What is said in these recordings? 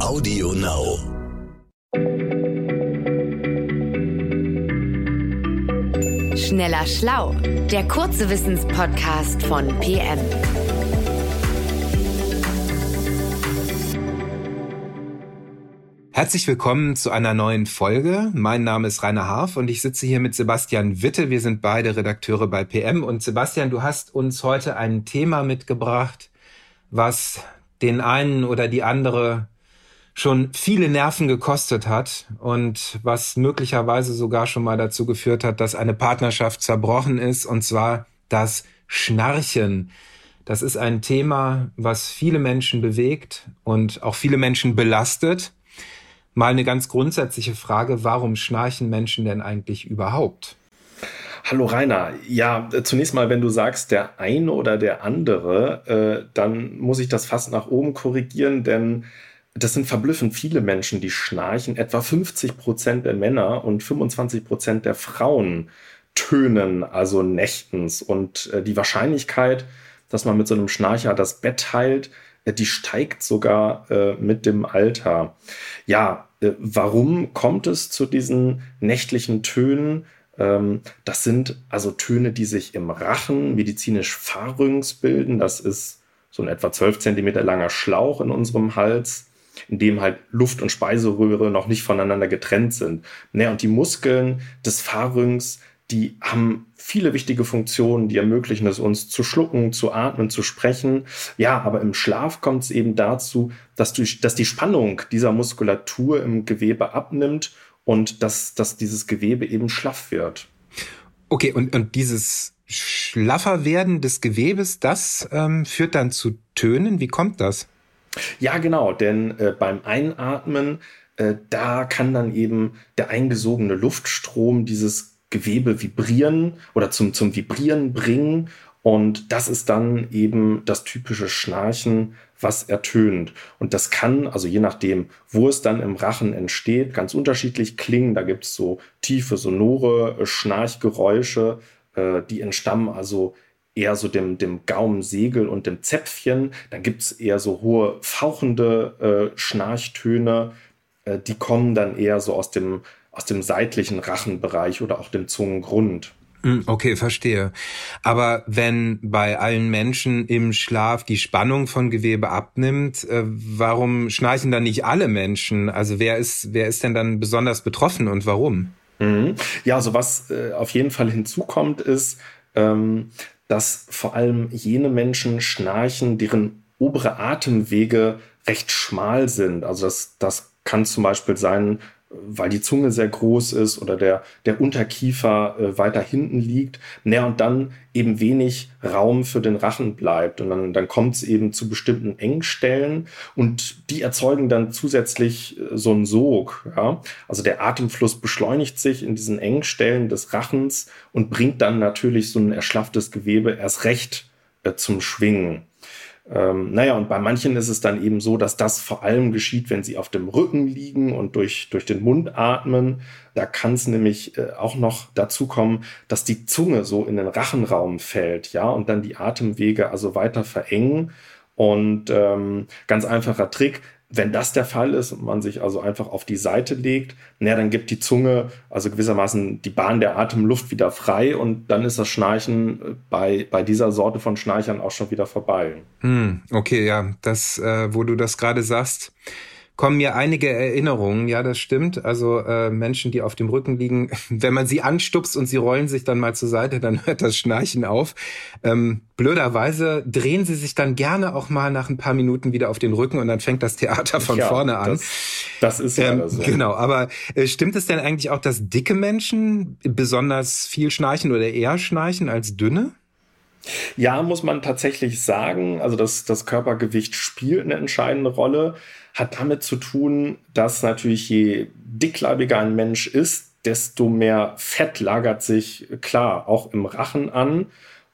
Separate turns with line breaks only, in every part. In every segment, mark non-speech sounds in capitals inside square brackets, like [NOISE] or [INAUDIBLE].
Audio Now.
Schneller Schlau, der kurze Wissenspodcast von PM.
Herzlich willkommen zu einer neuen Folge. Mein Name ist Rainer Harf und ich sitze hier mit Sebastian Witte. Wir sind beide Redakteure bei PM. Und Sebastian, du hast uns heute ein Thema mitgebracht, was den einen oder die andere schon viele Nerven gekostet hat und was möglicherweise sogar schon mal dazu geführt hat, dass eine Partnerschaft zerbrochen ist, und zwar das Schnarchen. Das ist ein Thema, was viele Menschen bewegt und auch viele Menschen belastet. Mal eine ganz grundsätzliche Frage, warum schnarchen Menschen denn eigentlich überhaupt?
Hallo Rainer. Ja, zunächst mal, wenn du sagst, der eine oder der andere, äh, dann muss ich das fast nach oben korrigieren, denn das sind verblüffend viele Menschen, die schnarchen. Etwa 50 Prozent der Männer und 25 Prozent der Frauen tönen, also nächtens. Und äh, die Wahrscheinlichkeit, dass man mit so einem Schnarcher das Bett teilt, äh, die steigt sogar äh, mit dem Alter. Ja, warum kommt es zu diesen nächtlichen Tönen? Ähm, das sind also Töne, die sich im Rachen medizinisch Pharynx bilden. Das ist so ein etwa 12 Zentimeter langer Schlauch in unserem Hals in dem halt Luft und Speiseröhre noch nicht voneinander getrennt sind. Naja, und die Muskeln des Pharynx, die haben viele wichtige Funktionen, die ermöglichen es uns zu schlucken, zu atmen, zu sprechen. Ja, aber im Schlaf kommt es eben dazu, dass, du, dass die Spannung dieser Muskulatur im Gewebe abnimmt und dass, dass dieses Gewebe eben schlaff wird.
Okay, und, und dieses schlaffer werden des Gewebes, das ähm, führt dann zu Tönen. Wie kommt das?
Ja, genau, denn äh, beim Einatmen, äh, da kann dann eben der eingesogene Luftstrom dieses Gewebe vibrieren oder zum, zum Vibrieren bringen. Und das ist dann eben das typische Schnarchen, was ertönt. Und das kann, also je nachdem, wo es dann im Rachen entsteht, ganz unterschiedlich klingen. Da gibt es so tiefe, sonore äh, Schnarchgeräusche, äh, die entstammen also eher so dem, dem Gaumensegel und dem Zäpfchen. Dann gibt es eher so hohe, fauchende äh, Schnarchtöne. Äh, die kommen dann eher so aus dem, aus dem seitlichen Rachenbereich oder auch dem Zungengrund.
Hm, okay, verstehe. Aber wenn bei allen Menschen im Schlaf die Spannung von Gewebe abnimmt, äh, warum schnarchen dann nicht alle Menschen? Also wer ist, wer ist denn dann besonders betroffen und warum?
Mhm. Ja, also was äh, auf jeden Fall hinzukommt, ist, ähm, dass vor allem jene Menschen schnarchen, deren obere Atemwege recht schmal sind. Also das, das kann zum Beispiel sein, weil die Zunge sehr groß ist oder der, der Unterkiefer äh, weiter hinten liegt. Naja, und dann eben wenig Raum für den Rachen bleibt. Und dann, dann kommt es eben zu bestimmten Engstellen und die erzeugen dann zusätzlich äh, so einen Sog. Ja? Also der Atemfluss beschleunigt sich in diesen Engstellen des Rachens und bringt dann natürlich so ein erschlafftes Gewebe erst recht äh, zum Schwingen. Ähm, naja, und bei manchen ist es dann eben so, dass das vor allem geschieht, wenn sie auf dem Rücken liegen und durch, durch den Mund atmen. Da kann es nämlich äh, auch noch dazu kommen, dass die Zunge so in den Rachenraum fällt, ja, und dann die Atemwege also weiter verengen. Und ähm, ganz einfacher Trick, wenn das der Fall ist und man sich also einfach auf die Seite legt, na, dann gibt die Zunge also gewissermaßen die Bahn der Atemluft wieder frei und dann ist das Schnarchen äh, bei, bei dieser Sorte von Schnarchern auch schon wieder vorbei.
Hm, okay, ja, das, äh, wo du das gerade sagst, kommen mir einige Erinnerungen. Ja, das stimmt. Also äh, Menschen, die auf dem Rücken liegen, [LAUGHS] wenn man sie anstupst und sie rollen sich dann mal zur Seite, dann [LAUGHS] hört das Schnarchen auf. Ähm, blöderweise drehen sie sich dann gerne auch mal nach ein paar Minuten wieder auf den Rücken und dann fängt das Theater von ja, vorne an.
Das, das ist ja ähm,
so. Genau, aber äh, stimmt es denn eigentlich auch, dass dicke Menschen besonders viel schnarchen oder eher schnarchen als dünne?
Ja, muss man tatsächlich sagen. Also das, das Körpergewicht spielt eine entscheidende Rolle. Hat damit zu tun, dass natürlich je dickleibiger ein Mensch ist, desto mehr Fett lagert sich klar auch im Rachen an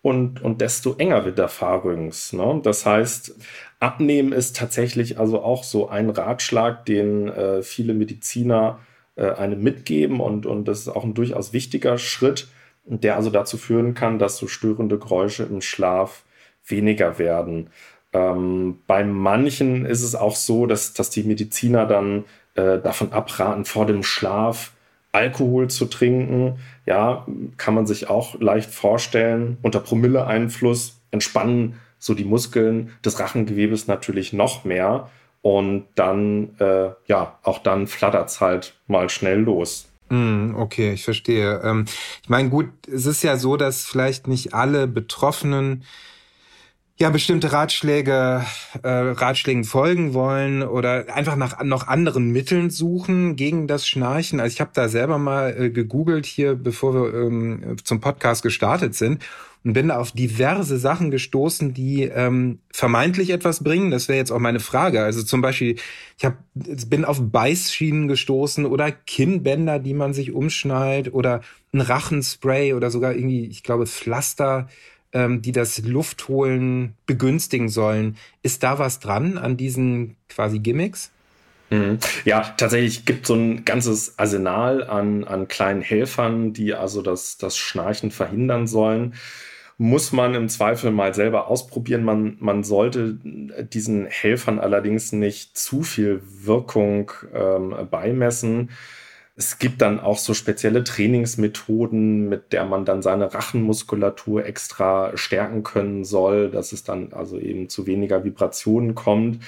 und, und desto enger wird der Pharynx. Ne? Das heißt, Abnehmen ist tatsächlich also auch so ein Ratschlag, den äh, viele Mediziner äh, einem mitgeben und, und das ist auch ein durchaus wichtiger Schritt der also dazu führen kann, dass so störende Geräusche im Schlaf weniger werden. Ähm, bei manchen ist es auch so, dass, dass die Mediziner dann äh, davon abraten, vor dem Schlaf Alkohol zu trinken. Ja, kann man sich auch leicht vorstellen. Unter Promille-Einfluss entspannen so die Muskeln des Rachengewebes natürlich noch mehr. Und dann, äh, ja, auch dann flattert es halt mal schnell los.
Mm, okay, ich verstehe. Ähm, ich meine, gut, es ist ja so, dass vielleicht nicht alle Betroffenen ja bestimmte Ratschläge, äh, Ratschlägen folgen wollen oder einfach nach noch anderen Mitteln suchen gegen das Schnarchen. Also ich habe da selber mal äh, gegoogelt hier, bevor wir ähm, zum Podcast gestartet sind und bin auf diverse Sachen gestoßen, die ähm, vermeintlich etwas bringen. Das wäre jetzt auch meine Frage. Also zum Beispiel, ich hab, bin auf Beißschienen gestoßen oder Kinnbänder, die man sich umschnallt oder ein Rachenspray oder sogar irgendwie, ich glaube, Pflaster ähm, die das Luftholen begünstigen sollen. Ist da was dran an diesen quasi Gimmicks?
Mhm. Ja, tatsächlich gibt so ein ganzes Arsenal an, an kleinen Helfern, die also das, das Schnarchen verhindern sollen. Muss man im Zweifel mal selber ausprobieren. Man, man sollte diesen Helfern allerdings nicht zu viel Wirkung ähm, beimessen. Es gibt dann auch so spezielle Trainingsmethoden, mit der man dann seine Rachenmuskulatur extra stärken können soll, dass es dann also eben zu weniger Vibrationen kommt.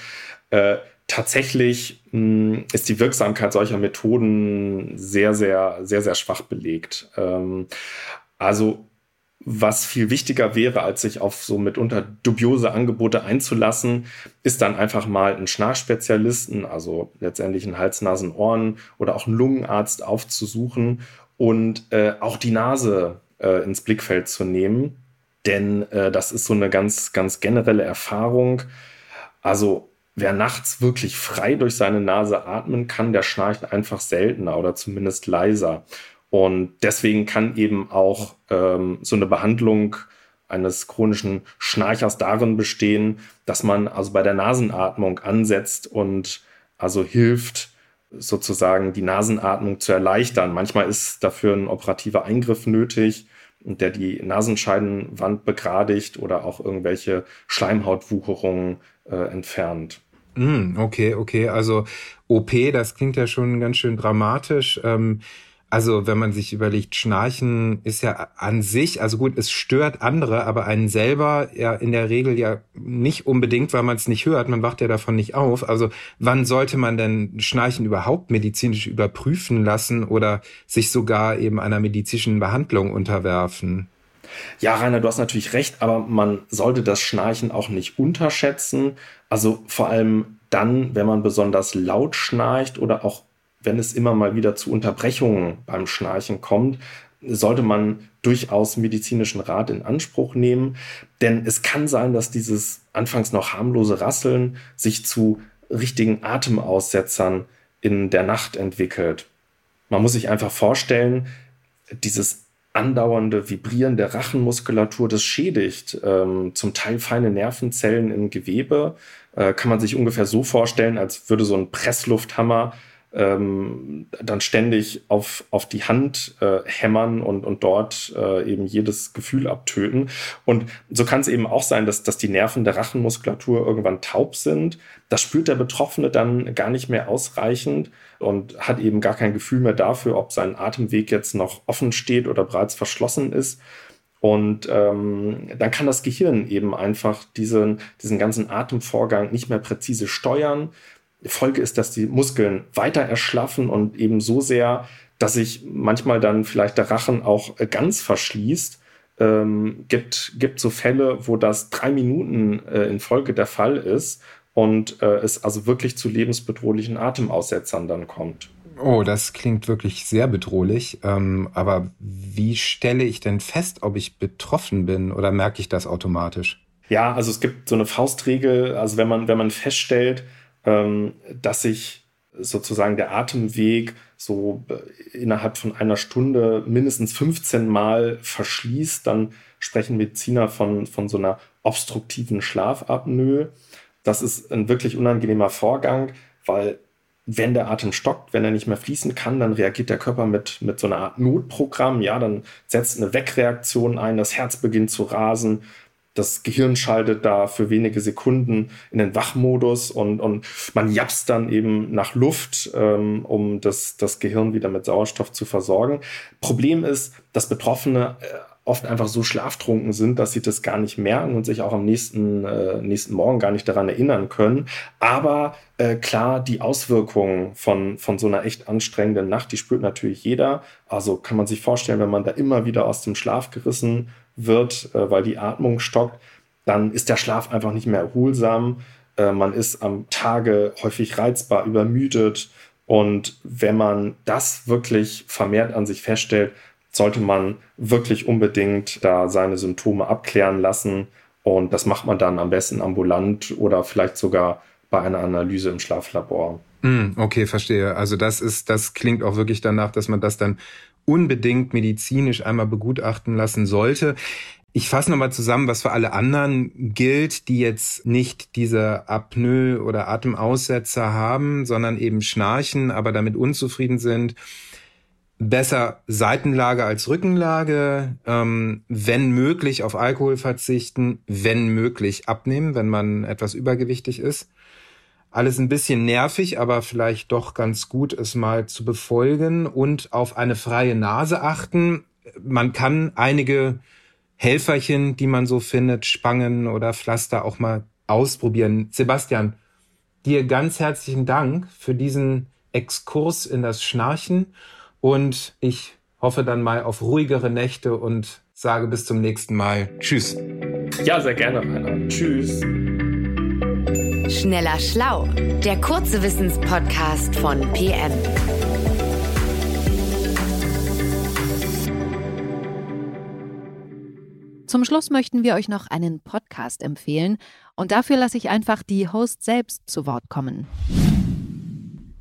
Äh, tatsächlich mh, hm, ist die Wirksamkeit solcher Methoden sehr, sehr, sehr, sehr schwach belegt. Ähm, also was viel wichtiger wäre, als sich auf so mitunter dubiose Angebote einzulassen, ist dann einfach mal einen Schnarchspezialisten, also letztendlich einen Hals-, Nasen-, Ohren- oder auch einen Lungenarzt aufzusuchen und äh, auch die Nase äh, ins Blickfeld zu nehmen. Denn äh, das ist so eine ganz, ganz generelle Erfahrung. Also wer nachts wirklich frei durch seine Nase atmen kann, der schnarcht einfach seltener oder zumindest leiser. Und deswegen kann eben auch ähm, so eine Behandlung eines chronischen Schnarchers darin bestehen, dass man also bei der Nasenatmung ansetzt und also hilft, sozusagen die Nasenatmung zu erleichtern. Manchmal ist dafür ein operativer Eingriff nötig, der die Nasenscheidenwand begradigt oder auch irgendwelche Schleimhautwucherungen äh, entfernt.
Mm, okay, okay. Also OP, das klingt ja schon ganz schön dramatisch. Ähm, also wenn man sich überlegt, Schnarchen ist ja an sich, also gut, es stört andere, aber einen selber ja in der Regel ja nicht unbedingt, weil man es nicht hört, man wacht ja davon nicht auf. Also wann sollte man denn Schnarchen überhaupt medizinisch überprüfen lassen oder sich sogar eben einer medizinischen Behandlung unterwerfen?
Ja, Rainer, du hast natürlich recht, aber man sollte das Schnarchen auch nicht unterschätzen. Also vor allem dann, wenn man besonders laut schnarcht oder auch wenn es immer mal wieder zu Unterbrechungen beim Schnarchen kommt, sollte man durchaus medizinischen Rat in Anspruch nehmen. Denn es kann sein, dass dieses anfangs noch harmlose Rasseln sich zu richtigen Atemaussetzern in der Nacht entwickelt. Man muss sich einfach vorstellen, dieses andauernde Vibrieren der Rachenmuskulatur, das schädigt ähm, zum Teil feine Nervenzellen im Gewebe. Äh, kann man sich ungefähr so vorstellen, als würde so ein Presslufthammer ähm, dann ständig auf, auf die Hand äh, hämmern und, und dort äh, eben jedes Gefühl abtöten. Und so kann es eben auch sein, dass, dass die Nerven der Rachenmuskulatur irgendwann taub sind. Das spürt der Betroffene dann gar nicht mehr ausreichend und hat eben gar kein Gefühl mehr dafür, ob sein Atemweg jetzt noch offen steht oder bereits verschlossen ist. Und ähm, dann kann das Gehirn eben einfach diesen, diesen ganzen Atemvorgang nicht mehr präzise steuern. Folge ist, dass die Muskeln weiter erschlaffen und eben so sehr, dass sich manchmal dann vielleicht der Rachen auch äh, ganz verschließt. Ähm, gibt, gibt so Fälle, wo das drei Minuten äh, in Folge der Fall ist und äh, es also wirklich zu lebensbedrohlichen Atemaussetzern dann kommt.
Oh, das klingt wirklich sehr bedrohlich. Ähm, aber wie stelle ich denn fest, ob ich betroffen bin oder merke ich das automatisch?
Ja, also es gibt so eine Faustregel. Also wenn man, wenn man feststellt, dass sich sozusagen der Atemweg so äh, innerhalb von einer Stunde mindestens 15 Mal verschließt, dann sprechen Mediziner von, von so einer obstruktiven Schlafapnoe. Das ist ein wirklich unangenehmer Vorgang, weil wenn der Atem stockt, wenn er nicht mehr fließen kann, dann reagiert der Körper mit, mit so einer Art Notprogramm. Ja, dann setzt eine Wegreaktion ein, das Herz beginnt zu rasen, das Gehirn schaltet da für wenige Sekunden in den Wachmodus und, und man japst dann eben nach Luft, ähm, um das, das Gehirn wieder mit Sauerstoff zu versorgen. Problem ist, dass Betroffene äh, oft einfach so schlaftrunken sind, dass sie das gar nicht merken und sich auch am nächsten, äh, nächsten Morgen gar nicht daran erinnern können. Aber äh, klar, die Auswirkungen von, von so einer echt anstrengenden Nacht, die spürt natürlich jeder. Also kann man sich vorstellen, wenn man da immer wieder aus dem Schlaf gerissen wird, äh, weil die Atmung stockt, dann ist der Schlaf einfach nicht mehr erholsam. Äh, man ist am Tage häufig reizbar, übermüdet. Und wenn man das wirklich vermehrt an sich feststellt, sollte man wirklich unbedingt da seine Symptome abklären lassen. Und das macht man dann am besten ambulant oder vielleicht sogar bei einer Analyse im Schlaflabor.
Mm, okay, verstehe. Also das ist, das klingt auch wirklich danach, dass man das dann unbedingt medizinisch einmal begutachten lassen sollte. Ich fasse nochmal zusammen, was für alle anderen gilt, die jetzt nicht diese Apnoe oder Atemaussetzer haben, sondern eben schnarchen, aber damit unzufrieden sind besser Seitenlage als Rückenlage, ähm, wenn möglich auf Alkohol verzichten, wenn möglich abnehmen, wenn man etwas übergewichtig ist. Alles ein bisschen nervig, aber vielleicht doch ganz gut, es mal zu befolgen und auf eine freie Nase achten. Man kann einige Helferchen, die man so findet, Spangen oder Pflaster auch mal ausprobieren. Sebastian, dir ganz herzlichen Dank für diesen Exkurs in das Schnarchen und ich hoffe dann mal auf ruhigere Nächte und sage bis zum nächsten Mal. Tschüss.
Ja, sehr gerne, Rainer. Tschüss.
Schneller Schlau, der kurze Wissenspodcast von PM.
Zum Schluss möchten wir euch noch einen Podcast empfehlen und dafür lasse ich einfach die Host selbst zu Wort kommen.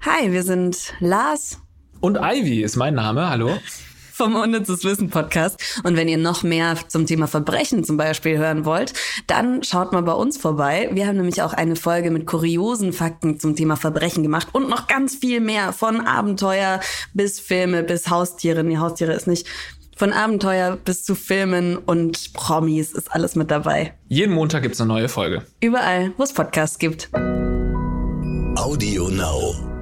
Hi, wir sind Lars
und Ivy ist mein Name. Hallo.
Vom Unnützes Wissen Podcast. Und wenn ihr noch mehr zum Thema Verbrechen zum Beispiel hören wollt, dann schaut mal bei uns vorbei. Wir haben nämlich auch eine Folge mit kuriosen Fakten zum Thema Verbrechen gemacht und noch ganz viel mehr. Von Abenteuer bis Filme bis Haustiere. Nee, Haustiere ist nicht. Von Abenteuer bis zu Filmen und Promis ist alles mit dabei.
Jeden Montag gibt's eine neue Folge.
Überall, wo es Podcasts gibt.
Audio Now.